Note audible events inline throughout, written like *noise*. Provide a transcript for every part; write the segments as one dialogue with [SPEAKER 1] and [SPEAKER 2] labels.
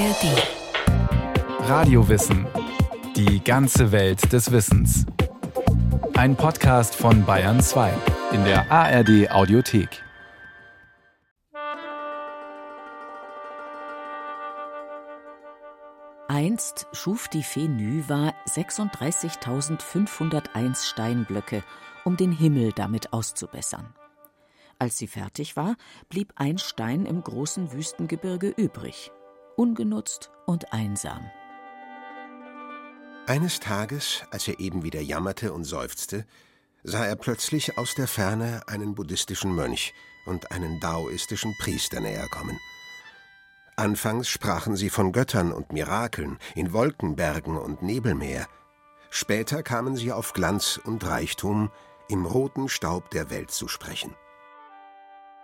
[SPEAKER 1] ARD.
[SPEAKER 2] Radiowissen. Die ganze Welt des Wissens. Ein Podcast von Bayern 2 in der ARD Audiothek.
[SPEAKER 3] Einst schuf die Fee Nyva 36.501 Steinblöcke, um den Himmel damit auszubessern. Als sie fertig war, blieb ein Stein im großen Wüstengebirge übrig, ungenutzt und einsam.
[SPEAKER 4] Eines Tages, als er eben wieder jammerte und seufzte, sah er plötzlich aus der Ferne einen buddhistischen Mönch und einen daoistischen Priester näher kommen. Anfangs sprachen sie von Göttern und Mirakeln in Wolkenbergen und Nebelmeer. Später kamen sie auf Glanz und Reichtum im roten Staub der Welt zu sprechen.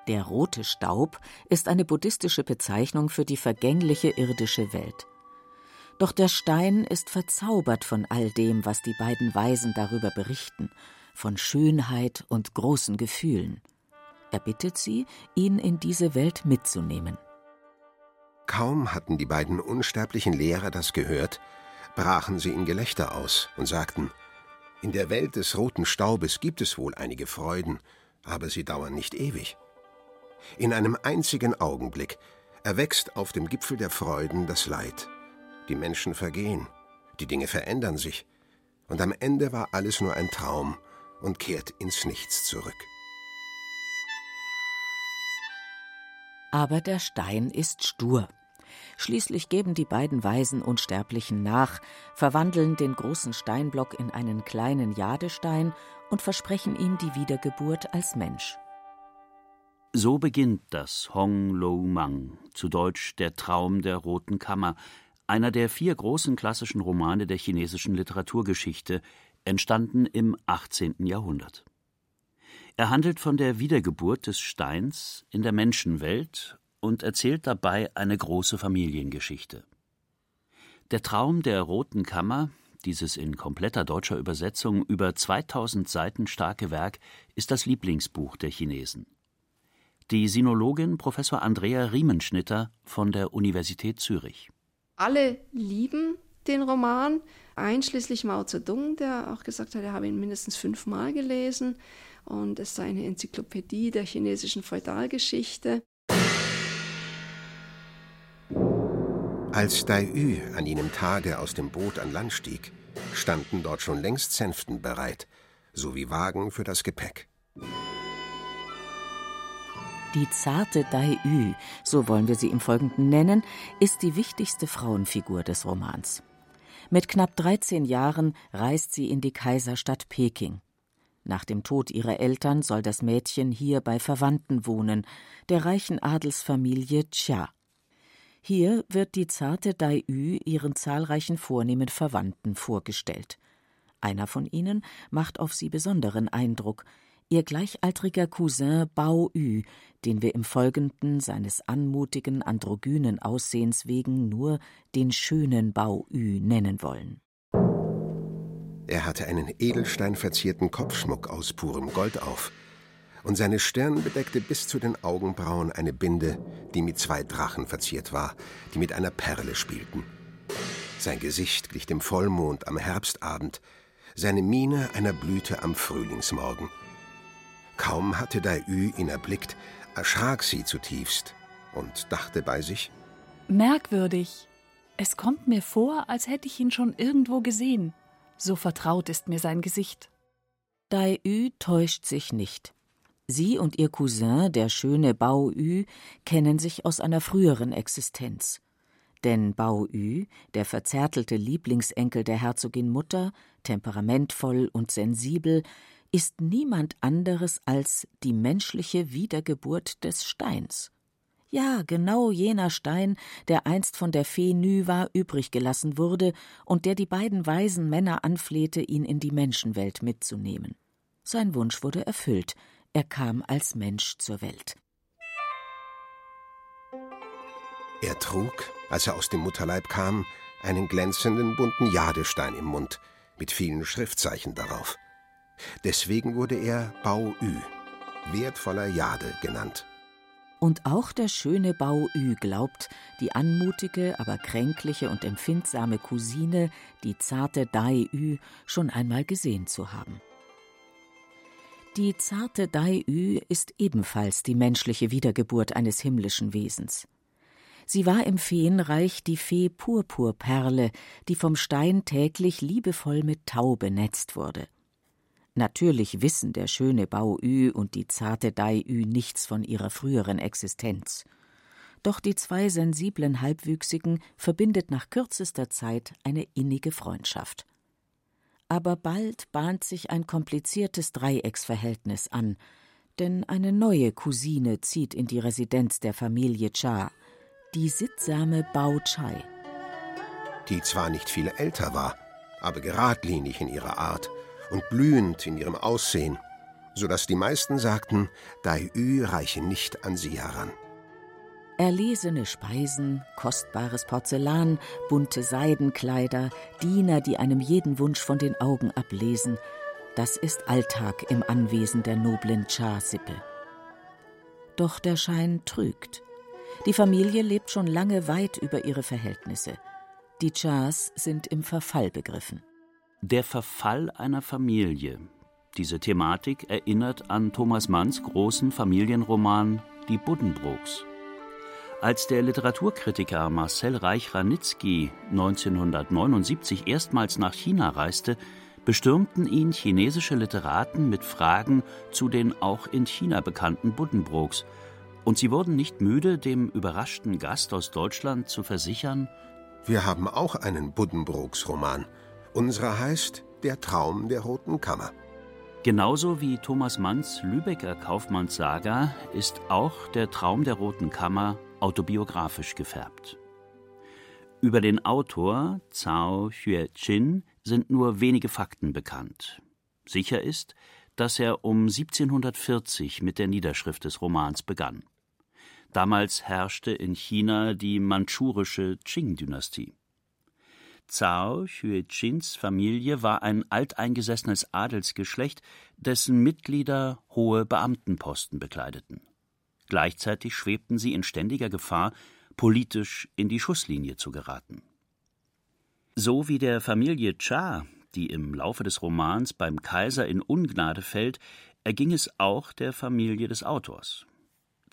[SPEAKER 3] Der rote Staub ist eine buddhistische Bezeichnung für die vergängliche irdische Welt. Doch der Stein ist verzaubert von all dem, was die beiden Weisen darüber berichten, von Schönheit und großen Gefühlen. Er bittet sie, ihn in diese Welt mitzunehmen.
[SPEAKER 4] Kaum hatten die beiden unsterblichen Lehrer das gehört, brachen sie in Gelächter aus und sagten In der Welt des roten Staubes gibt es wohl einige Freuden, aber sie dauern nicht ewig. In einem einzigen Augenblick erwächst auf dem Gipfel der Freuden das Leid. Die Menschen vergehen, die Dinge verändern sich, und am Ende war alles nur ein Traum und kehrt ins Nichts zurück.
[SPEAKER 3] Aber der Stein ist stur. Schließlich geben die beiden Weisen Unsterblichen nach, verwandeln den großen Steinblock in einen kleinen Jadestein und versprechen ihm die Wiedergeburt als Mensch.
[SPEAKER 5] So beginnt das Hong Lo Mang, zu Deutsch Der Traum der Roten Kammer, einer der vier großen klassischen Romane der chinesischen Literaturgeschichte, entstanden im 18. Jahrhundert. Er handelt von der Wiedergeburt des Steins in der Menschenwelt und erzählt dabei eine große Familiengeschichte. Der Traum der Roten Kammer, dieses in kompletter deutscher Übersetzung über 2000 Seiten starke Werk, ist das Lieblingsbuch der Chinesen. Die Sinologin Professor Andrea Riemenschnitter von der Universität Zürich.
[SPEAKER 6] Alle lieben den Roman, einschließlich Mao Zedong, der auch gesagt hat, er habe ihn mindestens fünfmal gelesen und es sei eine Enzyklopädie der chinesischen Feudalgeschichte.
[SPEAKER 4] Als Dai Yu an jenem Tage aus dem Boot an Land stieg, standen dort schon längst Sänften bereit, sowie Wagen für das Gepäck.
[SPEAKER 3] Die zarte Dai Yu, so wollen wir sie im Folgenden nennen, ist die wichtigste Frauenfigur des Romans. Mit knapp 13 Jahren reist sie in die Kaiserstadt Peking. Nach dem Tod ihrer Eltern soll das Mädchen hier bei Verwandten wohnen, der reichen Adelsfamilie Chia. Hier wird die zarte Dai Yu ihren zahlreichen vornehmen Verwandten vorgestellt. Einer von ihnen macht auf sie besonderen Eindruck, ihr gleichaltriger Cousin Bao Yu, den wir im Folgenden seines anmutigen androgynen Aussehens wegen nur den schönen Bao Yu nennen wollen.
[SPEAKER 4] Er hatte einen edelsteinverzierten Kopfschmuck aus purem Gold auf, und seine Stirn bedeckte bis zu den Augenbrauen eine Binde, die mit zwei Drachen verziert war, die mit einer Perle spielten. Sein Gesicht glich dem Vollmond am Herbstabend, seine Miene einer Blüte am Frühlingsmorgen. Kaum hatte Dai Yu ihn erblickt, erschrak sie zutiefst und dachte bei sich:
[SPEAKER 1] Merkwürdig. Es kommt mir vor, als hätte ich ihn schon irgendwo gesehen. So vertraut ist mir sein Gesicht.
[SPEAKER 3] Dai Yu täuscht sich nicht. Sie und ihr Cousin, der schöne Bao Yu, kennen sich aus einer früheren Existenz. Denn Bao Yu, der verzärtelte Lieblingsenkel der Herzogin Mutter, temperamentvoll und sensibel, ist niemand anderes als die menschliche Wiedergeburt des Steins. Ja, genau jener Stein, der einst von der Fee Nyva übrig gelassen wurde und der die beiden weisen Männer anflehte, ihn in die Menschenwelt mitzunehmen. Sein Wunsch wurde erfüllt, er kam als Mensch zur Welt.
[SPEAKER 4] Er trug, als er aus dem Mutterleib kam, einen glänzenden bunten Jadestein im Mund, mit vielen Schriftzeichen darauf. Deswegen wurde er Bao Yu, wertvoller Jade genannt.
[SPEAKER 3] Und auch der schöne Bau Ü glaubt, die anmutige, aber kränkliche und empfindsame Cousine, die zarte Dai Ü, schon einmal gesehen zu haben. Die zarte Dai Ü ist ebenfalls die menschliche Wiedergeburt eines himmlischen Wesens. Sie war im Feenreich die Fee Purpurperle, die vom Stein täglich liebevoll mit Tau benetzt wurde. Natürlich wissen der schöne Bau Ü und die zarte Dai Ü nichts von ihrer früheren Existenz. Doch die zwei sensiblen Halbwüchsigen verbindet nach kürzester Zeit eine innige Freundschaft. Aber bald bahnt sich ein kompliziertes Dreiecksverhältnis an, denn eine neue Cousine zieht in die Residenz der Familie Cha – die sittsame Bao Chai.
[SPEAKER 4] Die zwar nicht viel älter war, aber geradlinig in ihrer Art und blühend in ihrem Aussehen, so dass die meisten sagten, Dai Ü reiche nicht an sie heran.
[SPEAKER 3] Erlesene Speisen, kostbares Porzellan, bunte Seidenkleider, Diener, die einem jeden Wunsch von den Augen ablesen, das ist Alltag im Anwesen der noblen Cha-Sippe. Doch der Schein trügt. Die Familie lebt schon lange weit über ihre Verhältnisse. Die Chas sind im Verfall begriffen.
[SPEAKER 5] Der Verfall einer Familie. Diese Thematik erinnert an Thomas Manns großen Familienroman Die Buddenbrooks. Als der Literaturkritiker Marcel Reich-Ranitzky 1979 erstmals nach China reiste, bestürmten ihn chinesische Literaten mit Fragen zu den auch in China bekannten Buddenbrooks – und sie wurden nicht müde, dem überraschten Gast aus Deutschland zu versichern,
[SPEAKER 4] wir haben auch einen Buddenbrooks-Roman. Unserer heißt Der Traum der Roten Kammer.
[SPEAKER 5] Genauso wie Thomas Manns Lübecker Kaufmannssaga ist auch der Traum der Roten Kammer autobiografisch gefärbt. Über den Autor Zhao Xue-Chin sind nur wenige Fakten bekannt. Sicher ist, dass er um 1740 mit der Niederschrift des Romans begann. Damals herrschte in China die mandschurische Qing-Dynastie. Zhao Xueqins Familie war ein alteingesessenes Adelsgeschlecht, dessen Mitglieder hohe Beamtenposten bekleideten. Gleichzeitig schwebten sie in ständiger Gefahr, politisch in die Schusslinie zu geraten. So wie der Familie Cha, die im Laufe des Romans beim Kaiser in Ungnade fällt, erging es auch der Familie des Autors.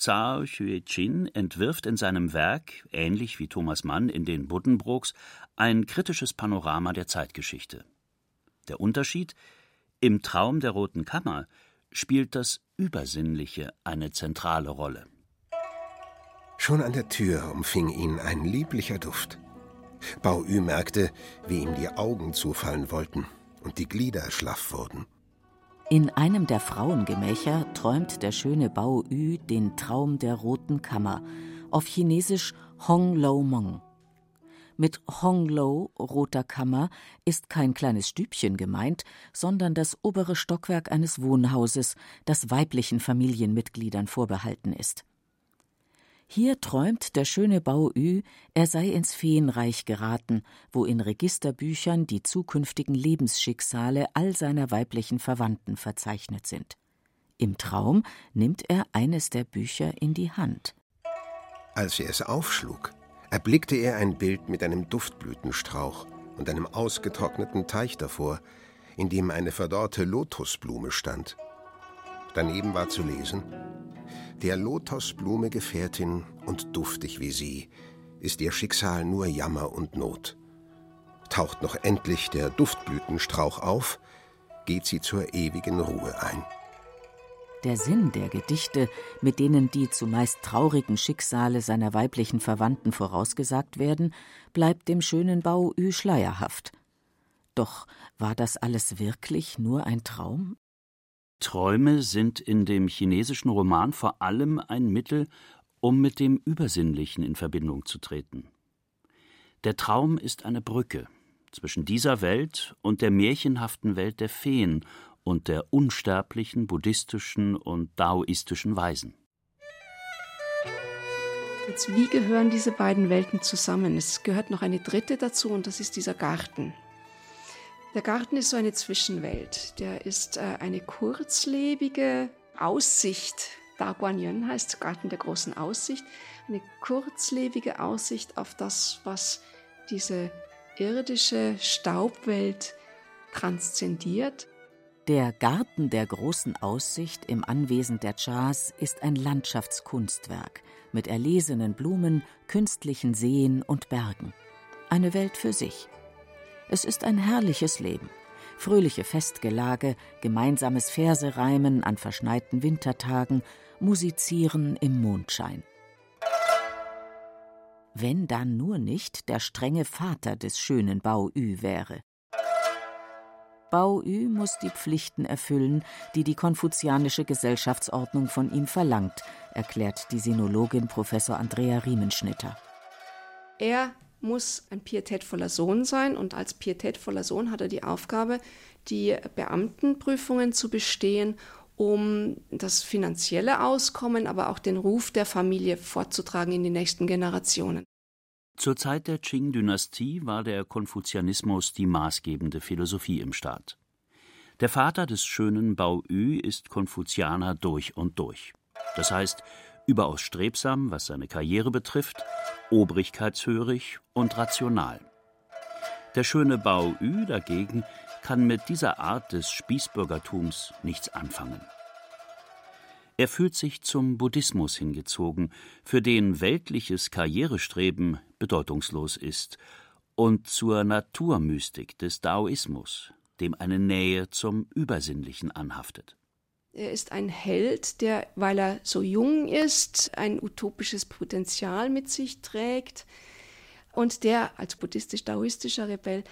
[SPEAKER 5] Zhao Xuechin entwirft in seinem Werk, ähnlich wie Thomas Mann in den Buddenbrooks, ein kritisches Panorama der Zeitgeschichte. Der Unterschied: Im Traum der Roten Kammer spielt das Übersinnliche eine zentrale Rolle.
[SPEAKER 4] Schon an der Tür umfing ihn ein lieblicher Duft. Bao Yu merkte, wie ihm die Augen zufallen wollten und die Glieder schlaff wurden.
[SPEAKER 3] In einem der Frauengemächer träumt der schöne Bao Yu den Traum der roten Kammer, auf Chinesisch Hong Lo Mong. Mit Hong Lo, roter Kammer, ist kein kleines Stübchen gemeint, sondern das obere Stockwerk eines Wohnhauses, das weiblichen Familienmitgliedern vorbehalten ist. Hier träumt der schöne Bau Ü, er sei ins Feenreich geraten, wo in Registerbüchern die zukünftigen Lebensschicksale all seiner weiblichen Verwandten verzeichnet sind. Im Traum nimmt er eines der Bücher in die Hand.
[SPEAKER 4] Als er es aufschlug, erblickte er ein Bild mit einem Duftblütenstrauch und einem ausgetrockneten Teich davor, in dem eine verdorrte Lotusblume stand. Daneben war zu lesen der Lotosblume Gefährtin und duftig wie sie, ist ihr Schicksal nur Jammer und Not. Taucht noch endlich der Duftblütenstrauch auf, geht sie zur ewigen Ruhe ein.
[SPEAKER 3] Der Sinn der Gedichte, mit denen die zumeist traurigen Schicksale seiner weiblichen Verwandten vorausgesagt werden, bleibt dem schönen Bau Ü schleierhaft. Doch war das alles wirklich nur ein Traum?
[SPEAKER 5] Träume sind in dem chinesischen Roman vor allem ein Mittel, um mit dem Übersinnlichen in Verbindung zu treten. Der Traum ist eine Brücke zwischen dieser Welt und der märchenhaften Welt der Feen und der unsterblichen buddhistischen und daoistischen Weisen.
[SPEAKER 6] Jetzt, wie gehören diese beiden Welten zusammen? Es gehört noch eine dritte dazu und das ist dieser Garten. Der Garten ist so eine Zwischenwelt. Der ist äh, eine kurzlebige Aussicht Da Guanyin heißt Garten der großen Aussicht, eine kurzlebige Aussicht auf das, was diese irdische Staubwelt transzendiert.
[SPEAKER 3] Der Garten der großen Aussicht im Anwesen der Chas ist ein Landschaftskunstwerk mit erlesenen Blumen, künstlichen Seen und Bergen. Eine Welt für sich. Es ist ein herrliches Leben. Fröhliche Festgelage, gemeinsames Versereimen an verschneiten Wintertagen, Musizieren im Mondschein. Wenn dann nur nicht der strenge Vater des schönen Bau Ü wäre. Bau Ü muss die Pflichten erfüllen, die die konfuzianische Gesellschaftsordnung von ihm verlangt, erklärt die Sinologin Professor Andrea Riemenschnitter.
[SPEAKER 6] Er muss ein pietätvoller Sohn sein und als pietätvoller Sohn hat er die Aufgabe, die Beamtenprüfungen zu bestehen, um das finanzielle Auskommen, aber auch den Ruf der Familie fortzutragen in die nächsten Generationen.
[SPEAKER 5] Zur Zeit der Qing-Dynastie war der Konfuzianismus die maßgebende Philosophie im Staat. Der Vater des schönen Bao Yu ist Konfuzianer durch und durch. Das heißt, überaus strebsam, was seine Karriere betrifft, obrigkeitshörig und rational. Der schöne Bao Yu dagegen kann mit dieser Art des Spießbürgertums nichts anfangen. Er fühlt sich zum Buddhismus hingezogen, für den weltliches Karrierestreben bedeutungslos ist, und zur Naturmystik des Daoismus, dem eine Nähe zum Übersinnlichen anhaftet.
[SPEAKER 6] Er ist ein Held, der, weil er so jung ist, ein utopisches Potenzial mit sich trägt und der als buddhistisch-daoistischer Rebell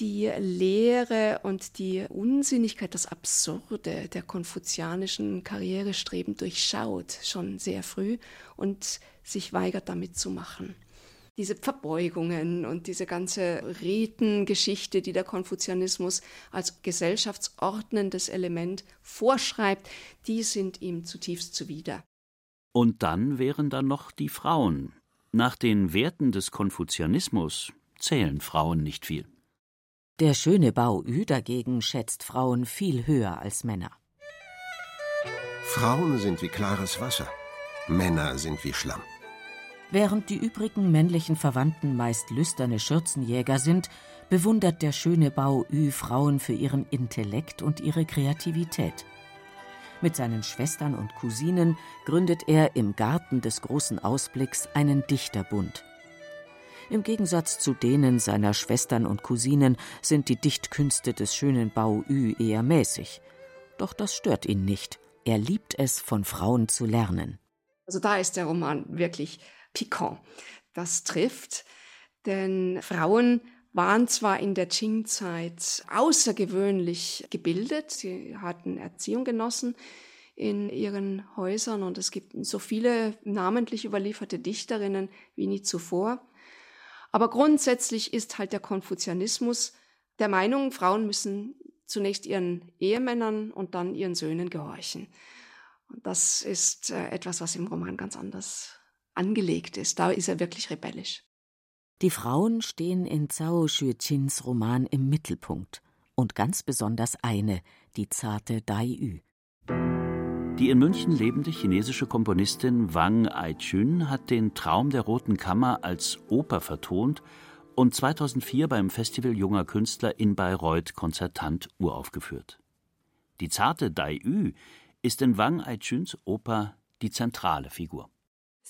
[SPEAKER 6] die Leere und die Unsinnigkeit, das Absurde der konfuzianischen Karrierestreben durchschaut, schon sehr früh und sich weigert damit zu machen. Diese Verbeugungen und diese ganze Ritengeschichte, die der Konfuzianismus als gesellschaftsordnendes Element vorschreibt, die sind ihm zutiefst zuwider.
[SPEAKER 5] Und dann wären da noch die Frauen. Nach den Werten des Konfuzianismus zählen Frauen nicht viel.
[SPEAKER 3] Der schöne Bau Ü dagegen schätzt Frauen viel höher als Männer.
[SPEAKER 4] Frauen sind wie klares Wasser, Männer sind wie Schlamm.
[SPEAKER 3] Während die übrigen männlichen Verwandten meist lüsterne Schürzenjäger sind, bewundert der schöne Bau Ü Frauen für ihren Intellekt und ihre Kreativität. Mit seinen Schwestern und Cousinen gründet er im Garten des großen Ausblicks einen Dichterbund. Im Gegensatz zu denen seiner Schwestern und Cousinen sind die Dichtkünste des schönen Bao Yu eher mäßig. Doch das stört ihn nicht. Er liebt es, von Frauen zu lernen.
[SPEAKER 6] Also da ist der Roman wirklich pikant. Das trifft, denn Frauen waren zwar in der Qing-Zeit außergewöhnlich gebildet, sie hatten Erziehung genossen in ihren Häusern und es gibt so viele namentlich überlieferte Dichterinnen wie nie zuvor. Aber grundsätzlich ist halt der Konfuzianismus der Meinung, Frauen müssen zunächst ihren Ehemännern und dann ihren Söhnen gehorchen. Und das ist äh, etwas, was im Roman ganz anders angelegt ist. Da ist er wirklich rebellisch.
[SPEAKER 3] Die Frauen stehen in Zhao Xueqins Roman im Mittelpunkt. Und ganz besonders eine, die zarte Dai Yu.
[SPEAKER 5] Die in München lebende chinesische Komponistin Wang Aichun hat den Traum der Roten Kammer als Oper vertont und 2004 beim Festival junger Künstler in Bayreuth konzertant uraufgeführt. Die zarte Dai Yu ist in Wang Aichuns Oper die zentrale Figur.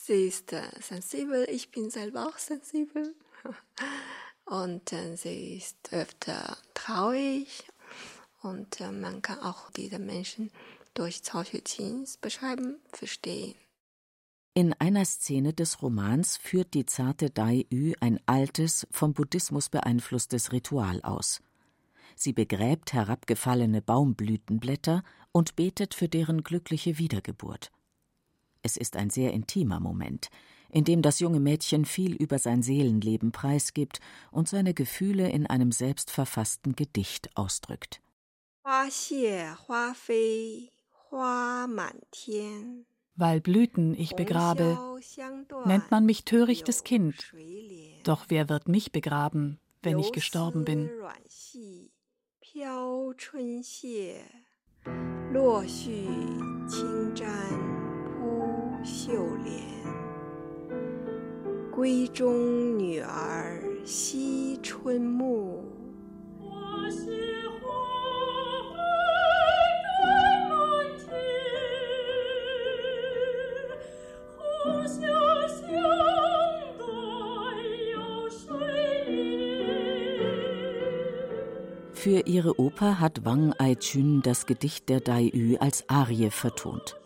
[SPEAKER 7] Sie ist äh, sensibel, ich bin selber auch sensibel. *laughs* Und äh, sie ist öfter traurig und äh, man kann auch diese Menschen durch Xueqins beschreiben, verstehen.
[SPEAKER 3] In einer Szene des Romans führt die zarte Dai Yu ein altes, vom Buddhismus beeinflusstes Ritual aus. Sie begräbt herabgefallene Baumblütenblätter und betet für deren glückliche Wiedergeburt. Es ist ein sehr intimer Moment, in dem das junge Mädchen viel über sein Seelenleben preisgibt und seine Gefühle in einem selbstverfassten Gedicht ausdrückt.
[SPEAKER 1] Weil Blüten ich begrabe, nennt man mich törichtes Kind. Doch wer wird mich begraben, wenn ich gestorben bin?
[SPEAKER 7] 秀莲，闺中女儿惜春暮。
[SPEAKER 3] Für ihre Oper hat Wang Ai-chun das Gedicht der Dai-Ü als Arie vertont.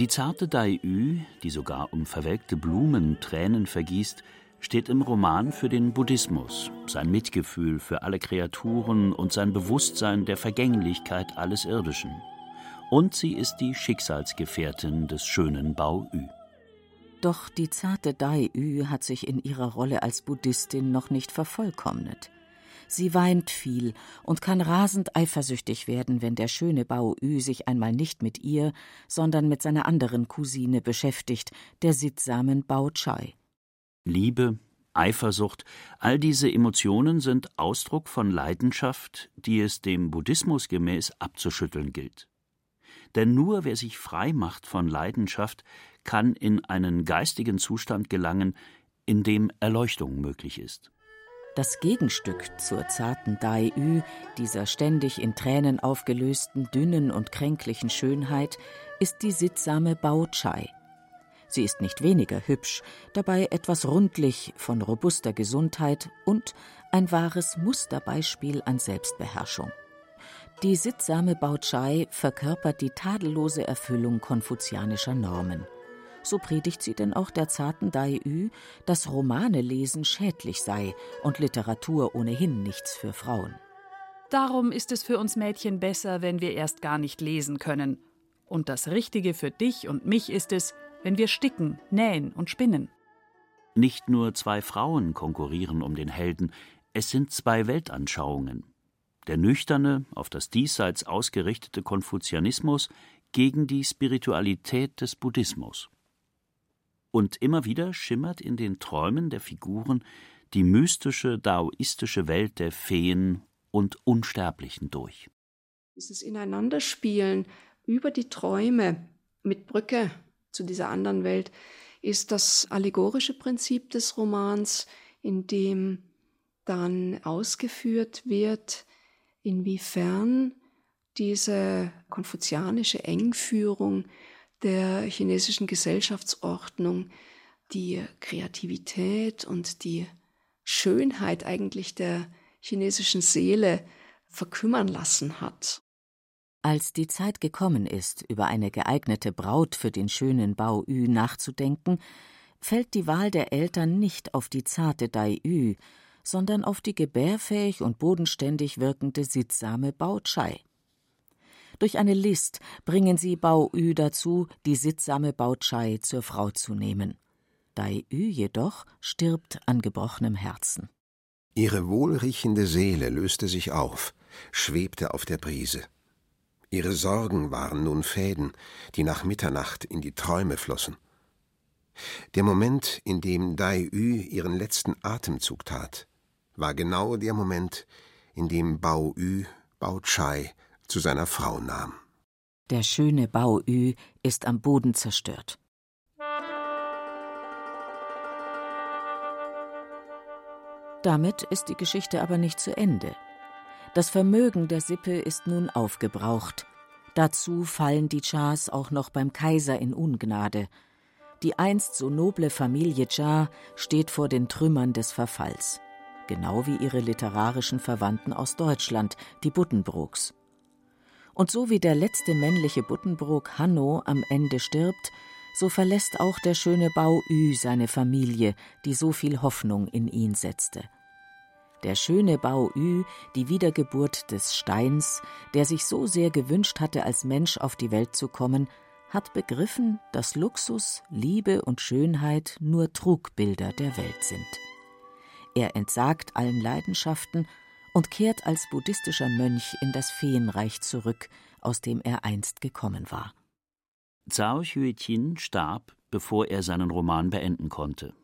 [SPEAKER 5] Die zarte Dai-Ü, die sogar um verwelkte Blumen Tränen vergießt, steht im Roman für den Buddhismus, sein Mitgefühl für alle Kreaturen und sein Bewusstsein der Vergänglichkeit alles Irdischen. Und sie ist die Schicksalsgefährtin des schönen Bao-Ü.
[SPEAKER 3] Doch die zarte Dai-Ü hat sich in ihrer Rolle als Buddhistin noch nicht vervollkommnet. Sie weint viel und kann rasend eifersüchtig werden, wenn der schöne Bao Ü sich einmal nicht mit ihr, sondern mit seiner anderen Cousine beschäftigt, der sittsamen Bao Chai.
[SPEAKER 5] Liebe, Eifersucht, all diese Emotionen sind Ausdruck von Leidenschaft, die es dem Buddhismus gemäß abzuschütteln gilt. Denn nur wer sich frei macht von Leidenschaft, kann in einen geistigen Zustand gelangen, in dem Erleuchtung möglich ist.
[SPEAKER 3] Das Gegenstück zur zarten Dai Ü, dieser ständig in Tränen aufgelösten, dünnen und kränklichen Schönheit, ist die sittsame Bao Chai. Sie ist nicht weniger hübsch, dabei etwas rundlich, von robuster Gesundheit und ein wahres Musterbeispiel an Selbstbeherrschung. Die sittsame Bao Chai verkörpert die tadellose Erfüllung konfuzianischer Normen – so predigt sie denn auch der zarten Dai Ü, dass Romane lesen schädlich sei und Literatur ohnehin nichts für Frauen.
[SPEAKER 1] Darum ist es für uns Mädchen besser, wenn wir erst gar nicht lesen können. Und das Richtige für dich und mich ist es, wenn wir sticken, nähen und spinnen.
[SPEAKER 5] Nicht nur zwei Frauen konkurrieren um den Helden, es sind zwei Weltanschauungen. Der nüchterne, auf das Diesseits ausgerichtete Konfuzianismus gegen die Spiritualität des Buddhismus. Und immer wieder schimmert in den Träumen der Figuren die mystische daoistische Welt der Feen und Unsterblichen durch.
[SPEAKER 6] Dieses Ineinanderspielen über die Träume mit Brücke zu dieser anderen Welt ist das allegorische Prinzip des Romans, in dem dann ausgeführt wird, inwiefern diese konfuzianische Engführung der chinesischen Gesellschaftsordnung die Kreativität und die Schönheit eigentlich der chinesischen Seele verkümmern lassen hat.
[SPEAKER 3] Als die Zeit gekommen ist, über eine geeignete Braut für den schönen Bao Yu nachzudenken, fällt die Wahl der Eltern nicht auf die zarte Dai Yu, sondern auf die gebärfähig und bodenständig wirkende sittsame Bao Chai. Durch eine List bringen sie Bao Ü dazu, die sittsame Bao Chai zur Frau zu nehmen. Dai Ü jedoch stirbt an gebrochenem Herzen.
[SPEAKER 4] Ihre wohlriechende Seele löste sich auf, schwebte auf der Brise. Ihre Sorgen waren nun Fäden, die nach Mitternacht in die Träume flossen. Der Moment, in dem Dai Ü ihren letzten Atemzug tat, war genau der Moment, in dem Bao Ü Bao Chai zu seiner Frau nahm.
[SPEAKER 3] Der schöne Bao Ü ist am Boden zerstört. Damit ist die Geschichte aber nicht zu Ende. Das Vermögen der Sippe ist nun aufgebraucht. Dazu fallen die Chas auch noch beim Kaiser in Ungnade. Die einst so noble Familie Cha steht vor den Trümmern des Verfalls, genau wie ihre literarischen Verwandten aus Deutschland, die Buddenbrooks. Und so wie der letzte männliche Buddenbrook Hanno am Ende stirbt, so verlässt auch der schöne Bau Ü seine Familie, die so viel Hoffnung in ihn setzte. Der schöne Bau Ü, die Wiedergeburt des Steins, der sich so sehr gewünscht hatte, als Mensch auf die Welt zu kommen, hat begriffen, dass Luxus, Liebe und Schönheit nur Trugbilder der Welt sind. Er entsagt allen Leidenschaften und kehrt als buddhistischer Mönch in das Feenreich zurück, aus dem er einst gekommen war.
[SPEAKER 5] Zhao Xueqin starb, bevor er seinen Roman beenden konnte.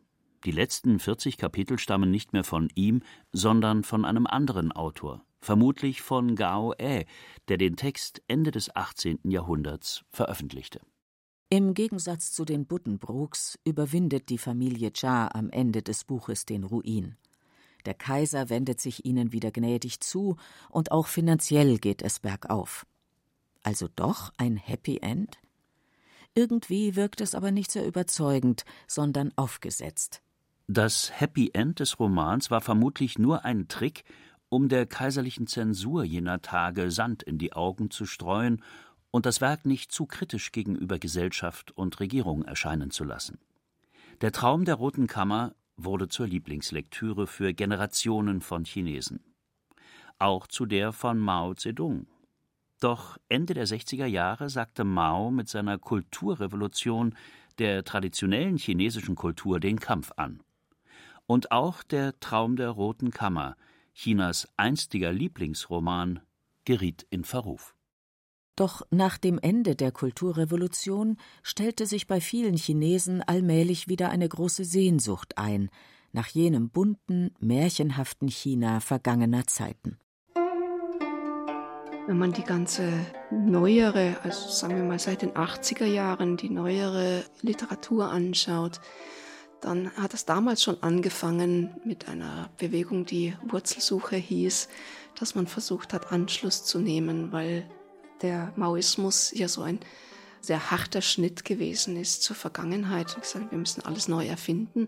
[SPEAKER 5] Die letzten 40 Kapitel stammen nicht mehr von ihm, sondern von einem anderen Autor, vermutlich von Gao Ä, der den Text Ende des 18. Jahrhunderts veröffentlichte
[SPEAKER 3] Im Gegensatz zu den Buddenbrooks überwindet die Familie Cha am Ende des Buches den Ruin. Der Kaiser wendet sich ihnen wieder gnädig zu, und auch finanziell geht es bergauf. Also doch ein Happy End? Irgendwie wirkt es aber nicht sehr überzeugend, sondern aufgesetzt.
[SPEAKER 5] Das Happy End des Romans war vermutlich nur ein Trick, um der kaiserlichen Zensur jener Tage Sand in die Augen zu streuen und das Werk nicht zu kritisch gegenüber Gesellschaft und Regierung erscheinen zu lassen. Der Traum der Roten Kammer wurde zur Lieblingslektüre für Generationen von Chinesen. Auch zu der von Mao Zedong. Doch Ende der 60er Jahre sagte Mao mit seiner Kulturrevolution der traditionellen chinesischen Kultur den Kampf an. Und auch der Traum der Roten Kammer, Chinas einstiger Lieblingsroman, geriet in Verruf.
[SPEAKER 3] Doch nach dem Ende der Kulturrevolution stellte sich bei vielen Chinesen allmählich wieder eine große Sehnsucht ein nach jenem bunten, märchenhaften China vergangener Zeiten.
[SPEAKER 6] Wenn man die ganze neuere, also sagen wir mal seit den 80er Jahren, die neuere Literatur anschaut, dann hat es damals schon angefangen mit einer Bewegung, die Wurzelsuche hieß, dass man versucht hat, Anschluss zu nehmen, weil der Maoismus ja so ein sehr harter Schnitt gewesen ist zur Vergangenheit. Und gesagt, wir müssen alles neu erfinden.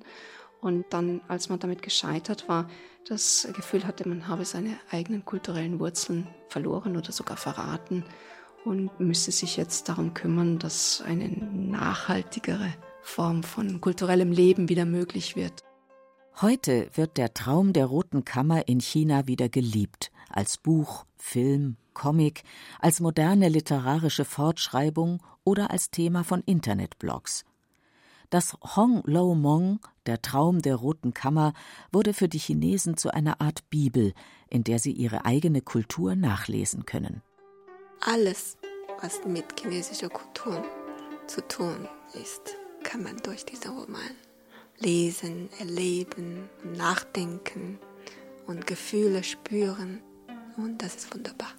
[SPEAKER 6] Und dann, als man damit gescheitert war, das Gefühl hatte, man habe seine eigenen kulturellen Wurzeln verloren oder sogar verraten und müsse sich jetzt darum kümmern, dass eine nachhaltigere Form von kulturellem Leben wieder möglich wird.
[SPEAKER 3] Heute wird der Traum der Roten Kammer in China wieder geliebt, als Buch, Film, Comic, als moderne literarische Fortschreibung oder als Thema von Internetblogs. Das Hong Lo Mong, der Traum der Roten Kammer, wurde für die Chinesen zu einer Art Bibel, in der sie ihre eigene Kultur nachlesen können.
[SPEAKER 7] Alles, was mit chinesischer Kultur zu tun ist, kann man durch diesen Roman lesen, erleben, nachdenken und Gefühle spüren. Und das ist wunderbar.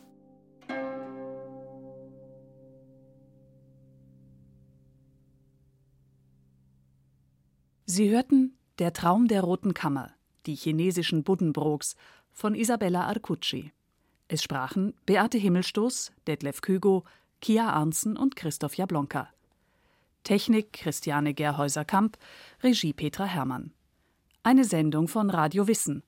[SPEAKER 1] Sie hörten Der Traum der Roten Kammer, die chinesischen Buddenbrooks von Isabella Arcucci. Es sprachen Beate Himmelstoß, Detlef Kügo, Kia Arnsen und Christoph Jablonka. Technik Christiane Gerhäuser-Kamp, Regie Petra Hermann. Eine Sendung von Radio Wissen,